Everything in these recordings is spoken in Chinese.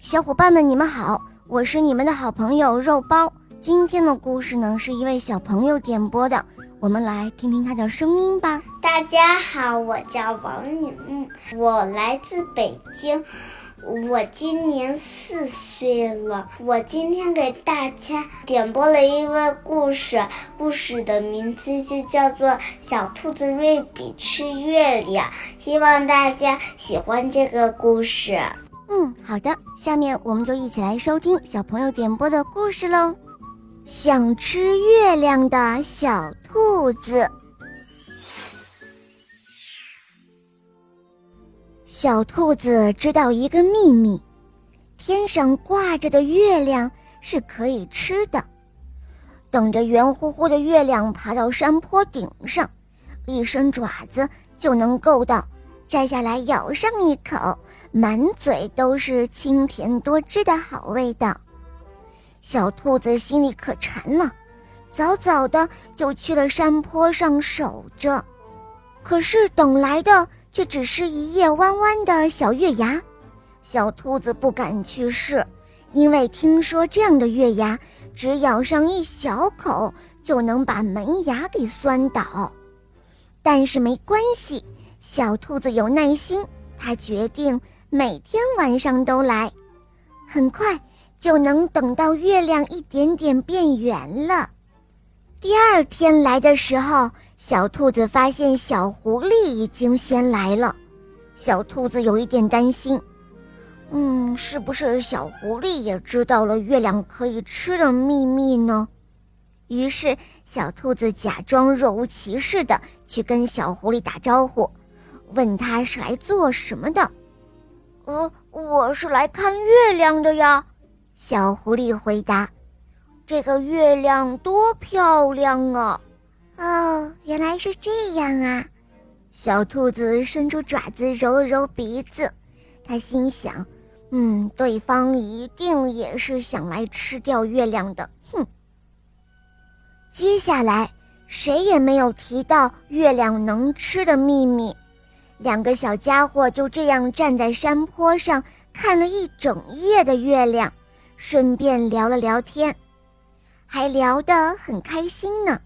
小伙伴们，你们好，我是你们的好朋友肉包。今天的故事呢，是一位小朋友点播的，我们来听听他的声音吧。大家好，我叫王颖，我来自北京，我今年四岁了。我今天给大家点播了一位故事，故事的名字就叫做《小兔子瑞比吃月亮》，希望大家喜欢这个故事。嗯，好的，下面我们就一起来收听小朋友点播的故事喽。想吃月亮的小兔子。小兔子知道一个秘密：天上挂着的月亮是可以吃的。等着圆乎乎的月亮爬到山坡顶上，一伸爪子就能够到，摘下来咬上一口，满嘴都是清甜多汁的好味道。小兔子心里可馋了，早早的就去了山坡上守着。可是等来的却只是一叶弯弯的小月牙。小兔子不敢去试，因为听说这样的月牙，只咬上一小口就能把门牙给酸倒。但是没关系，小兔子有耐心，它决定每天晚上都来。很快。就能等到月亮一点点变圆了。第二天来的时候，小兔子发现小狐狸已经先来了。小兔子有一点担心，嗯，是不是小狐狸也知道了月亮可以吃的秘密呢？于是，小兔子假装若无其事的去跟小狐狸打招呼，问他是来做什么的。呃，我是来看月亮的呀。小狐狸回答：“这个月亮多漂亮啊！”哦，原来是这样啊！小兔子伸出爪子揉了揉鼻子，它心想：“嗯，对方一定也是想来吃掉月亮的。”哼。接下来，谁也没有提到月亮能吃的秘密，两个小家伙就这样站在山坡上看了一整夜的月亮。顺便聊了聊天，还聊得很开心呢。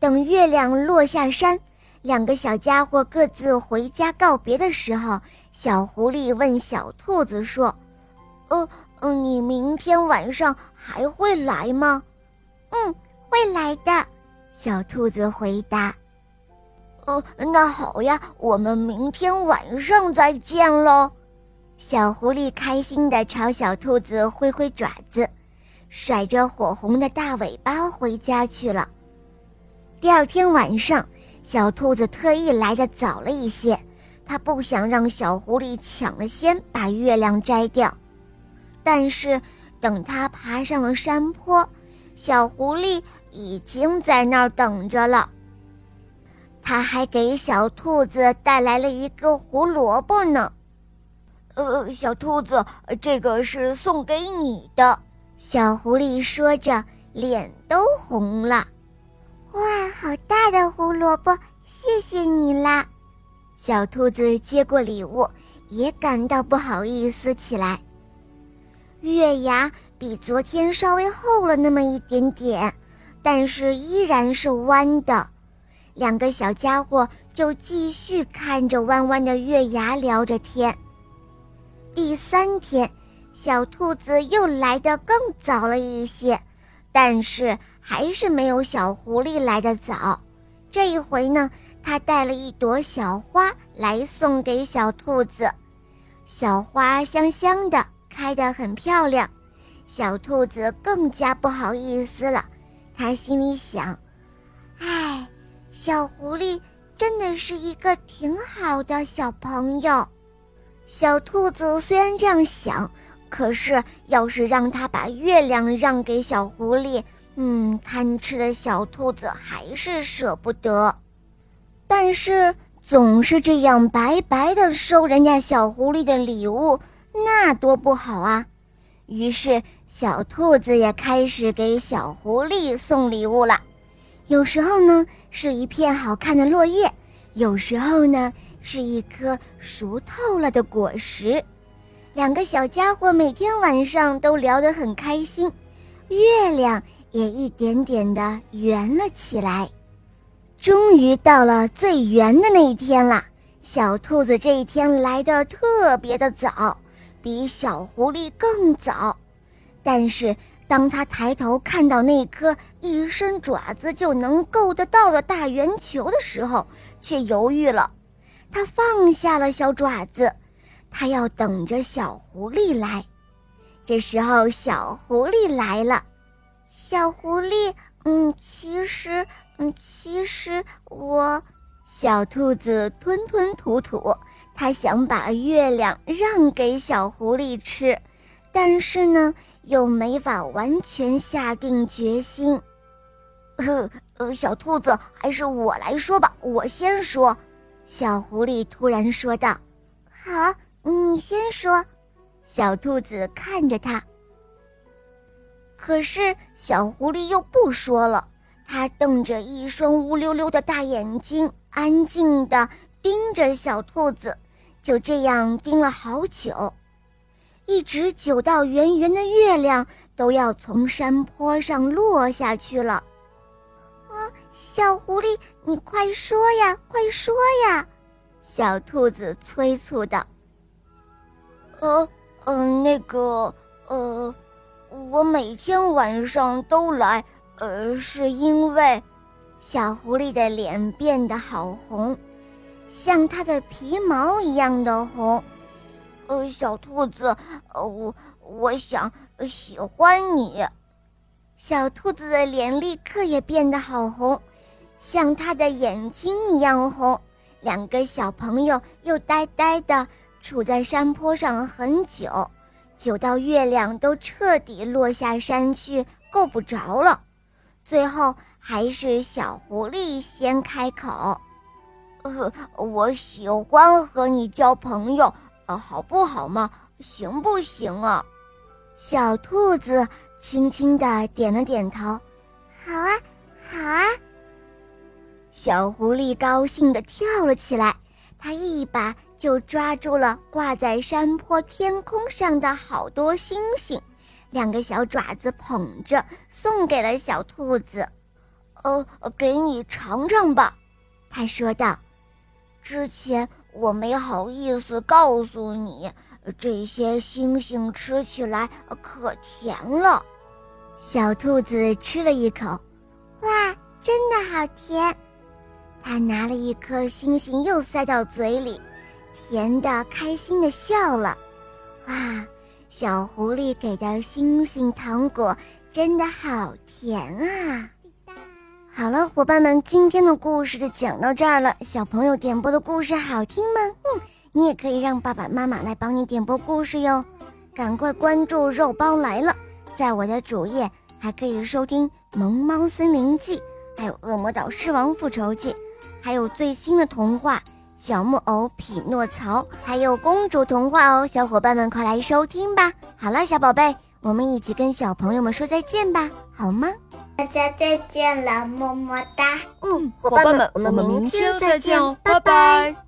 等月亮落下山，两个小家伙各自回家告别的时候，小狐狸问小兔子说：“呃，你明天晚上还会来吗？”“嗯，会来的。”小兔子回答。“哦，那好呀，我们明天晚上再见喽。”小狐狸开心地朝小兔子挥挥爪子，甩着火红的大尾巴回家去了。第二天晚上，小兔子特意来的早了一些，它不想让小狐狸抢了先把月亮摘掉。但是，等它爬上了山坡，小狐狸已经在那儿等着了。他还给小兔子带来了一个胡萝卜呢。呃，小兔子，这个是送给你的。小狐狸说着，脸都红了。哇，好大的胡萝卜，谢谢你啦！小兔子接过礼物，也感到不好意思起来。月牙比昨天稍微厚了那么一点点，但是依然是弯的。两个小家伙就继续看着弯弯的月牙聊着天。第三天，小兔子又来得更早了一些，但是还是没有小狐狸来得早。这一回呢，它带了一朵小花来送给小兔子。小花香香的，开得很漂亮。小兔子更加不好意思了，它心里想：“，小狐狸真的是一个挺好的小朋友。”小兔子虽然这样想，可是要是让它把月亮让给小狐狸，嗯，贪吃的小兔子还是舍不得。但是总是这样白白的收人家小狐狸的礼物，那多不好啊！于是小兔子也开始给小狐狸送礼物了。有时候呢，是一片好看的落叶；有时候呢。是一颗熟透了的果实，两个小家伙每天晚上都聊得很开心，月亮也一点点的圆了起来。终于到了最圆的那一天了。小兔子这一天来的特别的早，比小狐狸更早。但是当他抬头看到那颗一伸爪子就能够得到的大圆球的时候，却犹豫了。他放下了小爪子，他要等着小狐狸来。这时候，小狐狸来了。小狐狸，嗯，其实，嗯，其实我。小兔子吞吞吐吐，它想把月亮让给小狐狸吃，但是呢，又没法完全下定决心。呃呃，小兔子，还是我来说吧，我先说。小狐狸突然说道：“好，你先说。”小兔子看着它，可是小狐狸又不说了，它瞪着一双乌溜溜的大眼睛。安静地盯着小兔子，就这样盯了好久，一直久到圆圆的月亮都要从山坡上落下去了。啊，小狐狸，你快说呀，快说呀！小兔子催促道。呃，嗯，那个，呃，我每天晚上都来，呃，是因为。小狐狸的脸变得好红，像它的皮毛一样的红。呃，小兔子，呃，我我想喜欢你。小兔子的脸立刻也变得好红，像它的眼睛一样红。两个小朋友又呆呆地杵在山坡上很久，久到月亮都彻底落下山去，够不着了。最后。还是小狐狸先开口：“呃，我喜欢和你交朋友，呃，好不好嘛？行不行啊？”小兔子轻轻的点了点头：“好啊，好啊。”小狐狸高兴的跳了起来，它一把就抓住了挂在山坡天空上的好多星星，两个小爪子捧着，送给了小兔子。呃，给你尝尝吧，他说道。之前我没好意思告诉你，这些星星吃起来可甜了。小兔子吃了一口，哇，真的好甜！它拿了一颗星星又塞到嘴里，甜的开心的笑了。哇，小狐狸给的星星糖果真的好甜啊！好了，伙伴们，今天的故事就讲到这儿了。小朋友点播的故事好听吗？嗯，你也可以让爸爸妈妈来帮你点播故事哟。赶快关注“肉包来了”，在我的主页还可以收听《萌猫森林记》，还有《恶魔岛狮王复仇记》，还有最新的童话《小木偶匹诺曹》，还有公主童话哦。小伙伴们，快来收听吧！好了，小宝贝，我们一起跟小朋友们说再见吧，好吗？大家再见了，么么哒。嗯，伙伴们，我们明天再见，拜拜。